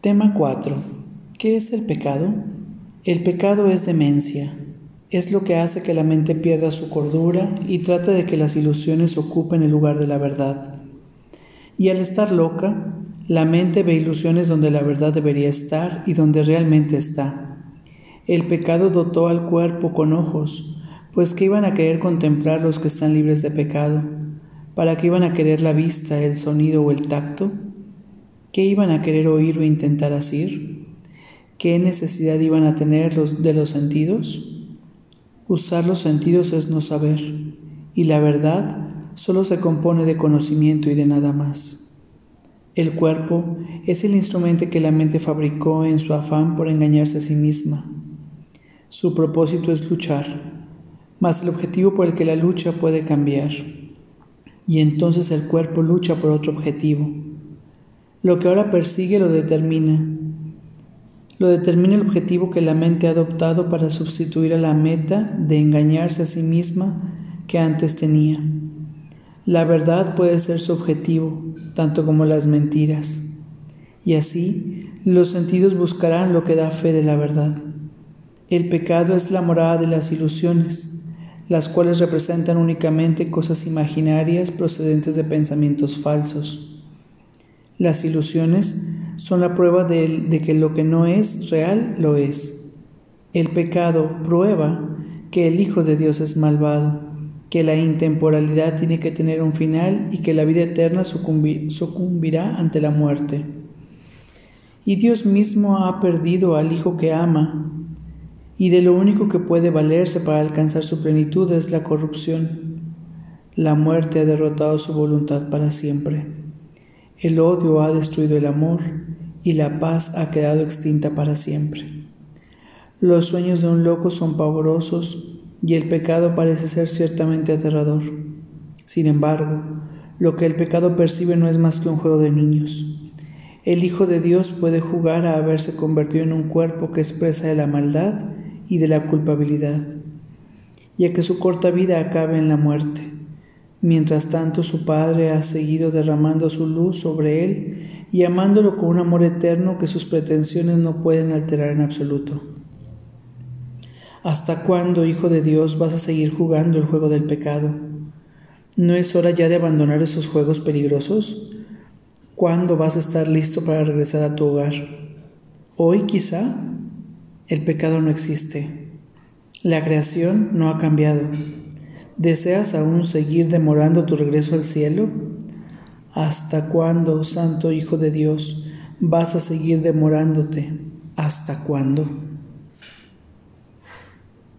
Tema 4. ¿Qué es el pecado? El pecado es demencia. Es lo que hace que la mente pierda su cordura y trata de que las ilusiones ocupen el lugar de la verdad. Y al estar loca, la mente ve ilusiones donde la verdad debería estar y donde realmente está. El pecado dotó al cuerpo con ojos, pues que iban a querer contemplar los que están libres de pecado, para que iban a querer la vista, el sonido o el tacto. ¿Qué iban a querer oír o intentar asir? ¿Qué necesidad iban a tener los, de los sentidos? Usar los sentidos es no saber, y la verdad solo se compone de conocimiento y de nada más. El cuerpo es el instrumento que la mente fabricó en su afán por engañarse a sí misma. Su propósito es luchar, mas el objetivo por el que la lucha puede cambiar. Y entonces el cuerpo lucha por otro objetivo, lo que ahora persigue lo determina. Lo determina el objetivo que la mente ha adoptado para sustituir a la meta de engañarse a sí misma que antes tenía. La verdad puede ser su objetivo, tanto como las mentiras. Y así los sentidos buscarán lo que da fe de la verdad. El pecado es la morada de las ilusiones, las cuales representan únicamente cosas imaginarias procedentes de pensamientos falsos. Las ilusiones son la prueba de, que lo que no es real lo es. El pecado prueba que el Hijo de Dios es malvado, que la intemporalidad tiene que tener un final y que la vida eterna sucumbirá ante la muerte. Y Dios mismo ha perdido al Hijo que ama, y de lo único que puede valerse para alcanzar su plenitud es la corrupción. La muerte ha derrotado su voluntad para siempre. El odio ha destruido el amor y la paz ha quedado extinta para siempre. Los sueños de un loco son pavorosos y el pecado parece ser ciertamente aterrador. Sin embargo, lo que el pecado percibe no es más que un juego de niños. El Hijo de Dios puede jugar a haberse convertido en un cuerpo que expresa de la maldad y de la culpabilidad, y a que su corta vida acabe en la muerte. Mientras tanto su Padre ha seguido derramando su luz sobre él y amándolo con un amor eterno que sus pretensiones no pueden alterar en absoluto. ¿Hasta cuándo, Hijo de Dios, vas a seguir jugando el juego del pecado? ¿No es hora ya de abandonar esos juegos peligrosos? ¿Cuándo vas a estar listo para regresar a tu hogar? ¿Hoy quizá? El pecado no existe. La creación no ha cambiado. ¿Deseas aún seguir demorando tu regreso al cielo? ¿Hasta cuándo, Santo Hijo de Dios, vas a seguir demorándote? ¿Hasta cuándo?